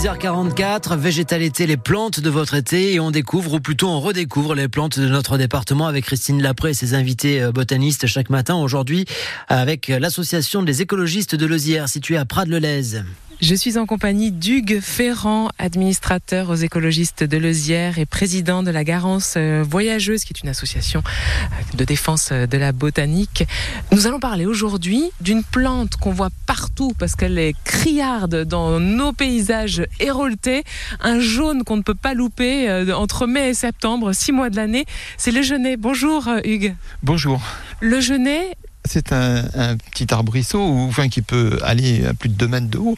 6h44, végétalité, les plantes de votre été et on découvre, ou plutôt on redécouvre les plantes de notre département avec Christine Lapré et ses invités euh, botanistes chaque matin aujourd'hui avec l'association des écologistes de Lozière située à Prades-le-Lez. Je suis en compagnie d'Hugues Ferrand, administrateur aux écologistes de Lezière et président de la Garance euh, Voyageuse, qui est une association euh, de défense euh, de la botanique. Nous allons parler aujourd'hui d'une plante qu'on voit partout parce qu'elle est criarde dans nos paysages héroltés, un jaune qu'on ne peut pas louper entre mai et septembre, six mois de l'année. C'est le genêt. Bonjour Hugues. Bonjour. Le genêt, c'est un, petit arbrisseau enfin, qui peut aller à plus de 2 mètres de haut,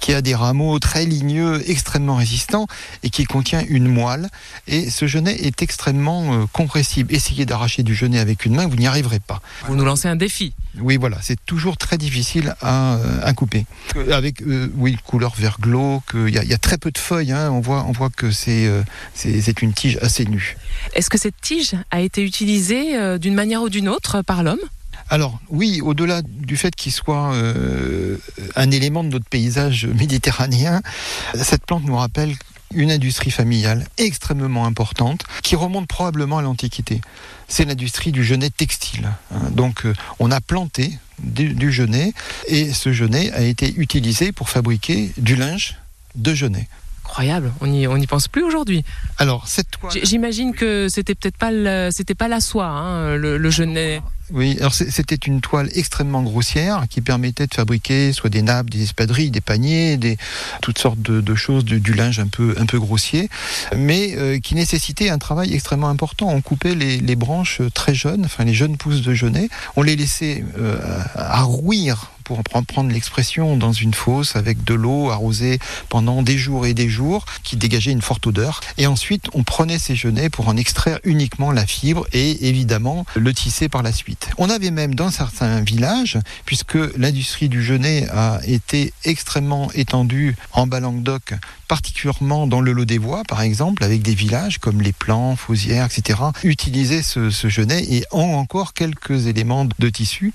qui a des rameaux très ligneux, extrêmement résistants et qui contient une moelle. Et ce genêt est extrêmement euh, compressible. Essayez d'arracher du genêt avec une main, vous n'y arriverez pas. Vous nous lancez un défi. Oui, voilà, c'est toujours très difficile à, euh, couper. Euh, avec, oui, couleur vert glauque, il y, a très peu de feuilles, hein. on, voit, on voit que c'est c'est une tige assez nue. Est-ce que cette tige a été utilisée d'une manière ou d'une autre par l'homme? Alors oui, au-delà du fait qu'il soit euh, un élément de notre paysage méditerranéen, cette plante nous rappelle une industrie familiale extrêmement importante qui remonte probablement à l'Antiquité. C'est l'industrie du genêt textile. Hein. Donc euh, on a planté du, du genêt et ce genêt a été utilisé pour fabriquer du linge de genêt incroyable. On n'y on y pense plus aujourd'hui. Alors cette toile. J'imagine que c'était peut-être pas c'était pas la soie, hein, le, le genêt. Oui, alors c'était une toile extrêmement grossière qui permettait de fabriquer soit des nappes, des espadrilles, des paniers, des toutes sortes de, choses, du, linge un peu un peu grossier, mais euh, qui nécessitait un travail extrêmement important. On coupait les, branches très jeunes, enfin les jeunes pousses de genêt, on les laissait euh, à rouir pour prendre l'expression dans une fosse avec de l'eau arrosée pendant des jours et des jours qui dégageait une forte odeur. Et ensuite, on prenait ces genêts pour en extraire uniquement la fibre et évidemment le tisser par la suite. On avait même dans certains villages, puisque l'industrie du genêt a été extrêmement étendue en Bas-Languedoc, particulièrement dans le lot des voies, par exemple, avec des villages comme les Plans, Fausières, etc., utilisaient ce, ce genêt et ont encore quelques éléments de tissu.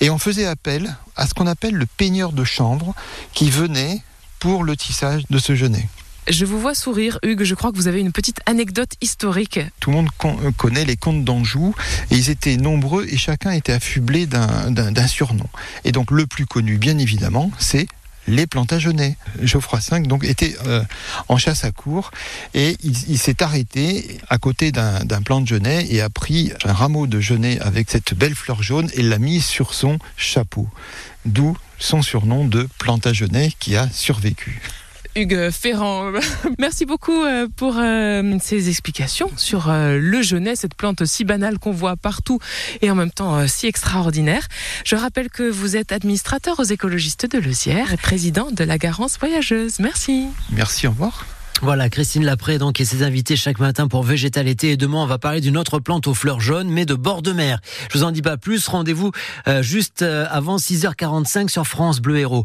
Et on faisait appel à ce qu'on appelle le peigneur de chanvre qui venait pour le tissage de ce genêt. Je vous vois sourire, Hugues. Je crois que vous avez une petite anecdote historique. Tout le monde euh, connaît les contes d'Anjou ils étaient nombreux et chacun était affublé d'un surnom. Et donc le plus connu, bien évidemment, c'est les Plantagenets. Geoffroy V donc était euh, en chasse à court et il, s'est arrêté à côté d'un plant de genêt et a pris un rameau de genêt avec cette belle fleur jaune et l'a mis sur son chapeau. D'où son surnom de Plantagenet qui a survécu. Hugues Ferrand. Merci beaucoup euh, pour euh, ces explications sur euh, le genêt, cette plante si banale qu'on voit partout et en même temps si extraordinaire. Je rappelle que vous êtes administrateur aux écologistes de Lezière et président de la Garance Voyageuse. Merci. Merci, au revoir. Voilà, Christine Lapré donc et ses invités chaque matin pour Végétal été. Et demain, on va parler d'une autre plante aux fleurs jaunes, mais de bord de mer. Je vous en dis pas plus. Rendez-vous juste avant 6h45 sur France Bleu Héros.